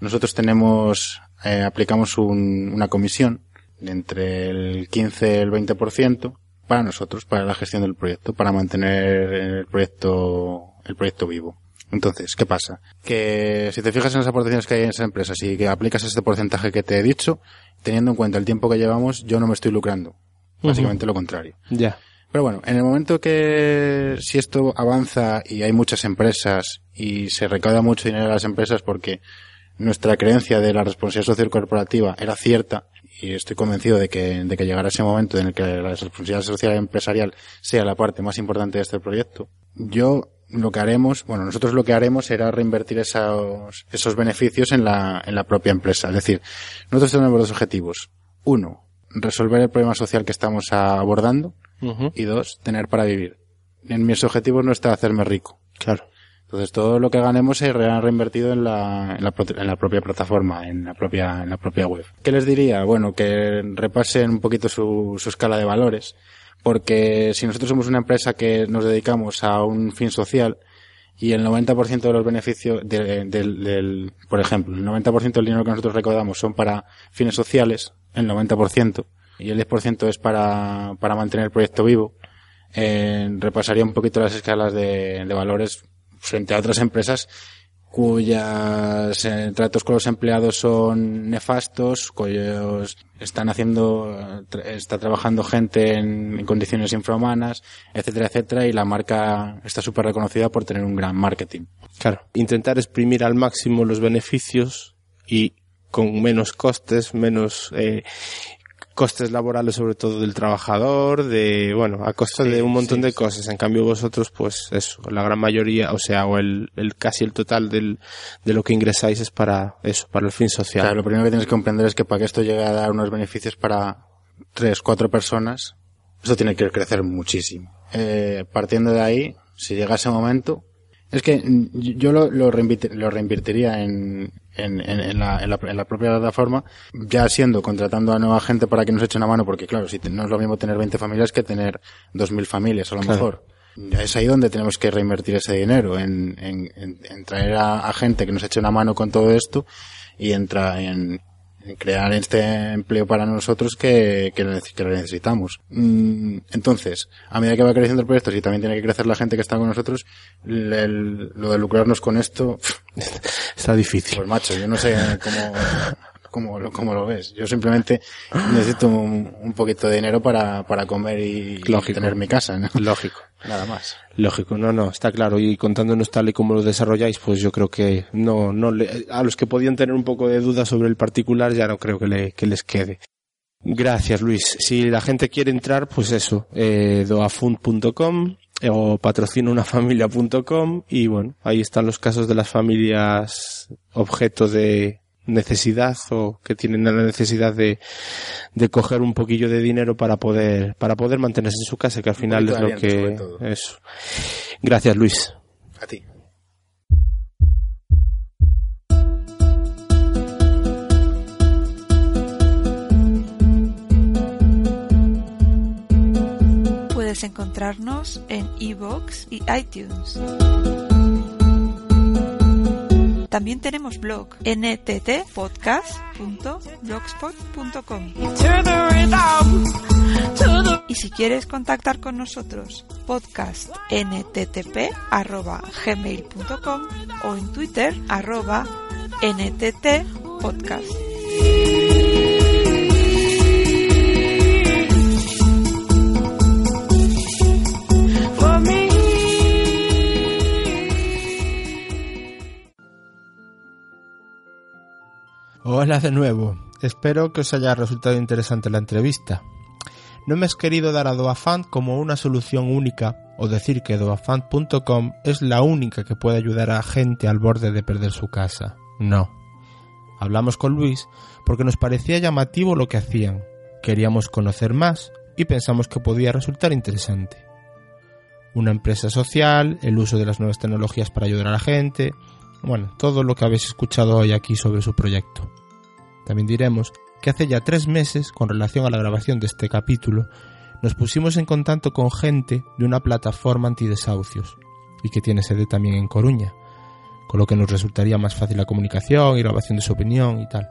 nosotros tenemos, eh, aplicamos un, una comisión de entre el 15 y el 20% para nosotros, para la gestión del proyecto, para mantener el proyecto, el proyecto vivo. Entonces, ¿qué pasa? Que si te fijas en las aportaciones que hay en esa empresa, si que aplicas este porcentaje que te he dicho, teniendo en cuenta el tiempo que llevamos, yo no me estoy lucrando. Básicamente uh -huh. lo contrario. Ya. Pero bueno, en el momento que si esto avanza y hay muchas empresas y se recauda mucho dinero a las empresas porque nuestra creencia de la responsabilidad social corporativa era cierta y estoy convencido de que, de que llegará ese momento en el que la responsabilidad social empresarial sea la parte más importante de este proyecto. Yo lo que haremos, bueno, nosotros lo que haremos será reinvertir esos, esos beneficios en la, en la propia empresa. Es decir, nosotros tenemos dos objetivos. Uno, resolver el problema social que estamos abordando. Y dos, tener para vivir. En mis objetivos no está hacerme rico. Claro. Entonces todo lo que ganemos se re- reinvertido en la, en la, en la propia plataforma, en la propia, en la propia web. ¿Qué les diría? Bueno, que repasen un poquito su, su escala de valores, porque si nosotros somos una empresa que nos dedicamos a un fin social y el 90% de los beneficios de- del, del, por ejemplo, el 90% del dinero que nosotros recaudamos son para fines sociales, el 90%, y el 10% es para, para mantener el proyecto vivo, eh, repasaría un poquito las escalas de, valores frente a otras empresas cuyos eh, tratos con los empleados son nefastos, cuyos están haciendo, está trabajando gente en, en condiciones infrahumanas, etcétera, etcétera, y la marca está súper reconocida por tener un gran marketing. Claro. Intentar exprimir al máximo los beneficios y con menos costes, menos eh, costes laborales sobre todo del trabajador, de, bueno, a costa Sí, de un montón sí, de sí. cosas. En cambio vosotros, pues eso, la gran mayoría, o sea, o el, el casi el total del, de lo que ingresáis es para eso, para el fin social. Claro, lo primero que tienes que comprender es que para que esto llegue a dar unos beneficios para tres, cuatro personas, esto tiene que crecer muchísimo. Eh, partiendo de ahí, si llega ese momento, es que mm, yo lo, lo, lo reinvertiría en, en, en, en la, en, la, en la propia plataforma, ya siendo contratando a nueva gente para que nos eche una mano, porque claro, si no es lo mismo tener 20 familias que tener 2.000 familias, a lo Claro. mejor. Es ahí donde tenemos que reinvertir ese dinero, en, en, en, en traer a, a gente que nos eche una mano con todo esto y entra en, en crear este empleo para nosotros que, que, lo necesitamos. Mm, Entonces, a medida que va creciendo el proyecto, si también tiene que crecer la gente que está con nosotros, el- el- lo de lucrarnos con esto, Está difícil. pues macho, yo no sé cómo, cómo, lo, cómo lo ves. Yo simplemente necesito un, un poquito de dinero para, para comer y, Lógico. tener mi casa, ¿no? Lógico. Nada más. Lógico, no, no, está claro. Y contándonos tal y como lo desarrolláis, pues yo creo que no, no le- a los que podían tener un poco de duda sobre el particular ya no creo que, le, que les quede. Gracias, Luis. Si la gente quiere entrar, pues eso, eh, doafund.com o patrocinaunafamilia.com y bueno, ahí están los casos de las familias objeto de necesidad o que tienen la necesidad de, de coger un poquillo de dinero para poder, para poder mantenerse en su casa, que al final es lo que, eso. Gracias, Luis. A ti. Puedes encontrarnos en iVoox y iTunes. También tenemos blog nttpodcast.blogspot.com. Y si quieres contactar con nosotros, podcast nttp@gmail.com o en Twitter arroba nttpodcast. Hola de nuevo. Espero que os haya resultado interesante la entrevista. No me has querido dar a Doafund como una solución única o decir que doafund.com es la única que puede ayudar a gente al borde de perder su casa. No. Hablamos con Luis porque nos parecía llamativo lo que hacían. Queríamos conocer más y pensamos que podía resultar interesante. Una empresa social, el uso de las nuevas tecnologías para ayudar a la gente, bueno, todo lo que habéis escuchado hoy aquí sobre su proyecto. También diremos que hace ya tres meses, con relación a la grabación de este capítulo, nos pusimos en contacto con gente de una plataforma antidesahucios y que tiene sede también en Coruña, con lo que nos resultaría más fácil la comunicación y grabación de su opinión y tal.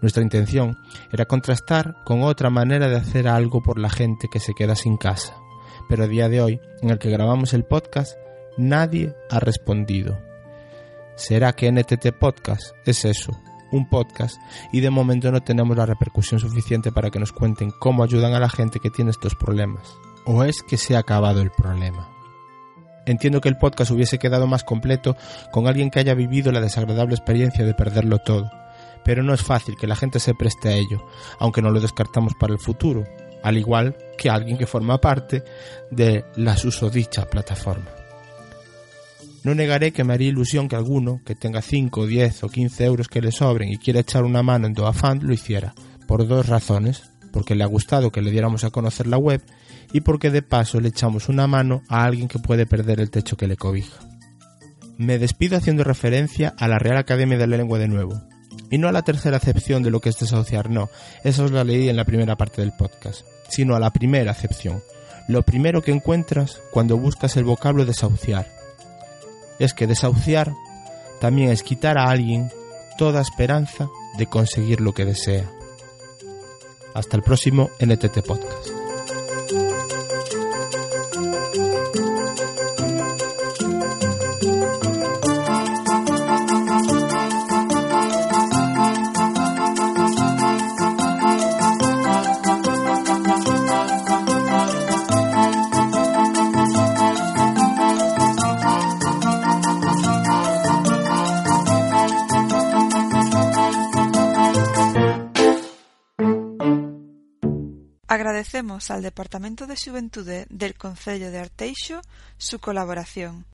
Nuestra intención era contrastar con otra manera de hacer algo por la gente que se queda sin casa, pero a día de hoy, en el que grabamos el podcast, nadie ha respondido. ¿Será que NTT Podcast es eso? Un podcast y de momento no tenemos la repercusión suficiente para que nos cuenten cómo ayudan a la gente que tiene estos problemas. ¿O es que se ha acabado el problema? Entiendo que el podcast hubiese quedado más completo con alguien que haya vivido la desagradable experiencia de perderlo todo, pero no es fácil que la gente se preste a ello, aunque no lo descartamos para el futuro, al igual que alguien que forma parte de la susodicha plataforma. No negaré que me haría ilusión que alguno que tenga 5, 10 o 15 euros que le sobren y quiera echar una mano en DoaFund lo hiciera, por dos razones, porque le ha gustado que le diéramos a conocer la web y porque de paso le echamos una mano a alguien que puede perder el techo que le cobija. Me despido haciendo referencia a la Real Academia de la Lengua de nuevo, y no a la tercera acepción de lo que es desahuciar, no, eso os la leí en la primera parte del podcast, sino a la primera acepción, lo primero que encuentras cuando buscas el vocablo desahuciar. Es que desahuciar también es quitar a alguien toda esperanza de conseguir lo que desea. Hasta el próximo NTT Podcast. Agradecemos al Departamento de Xuventude del Concello de Arteixo su colaboración.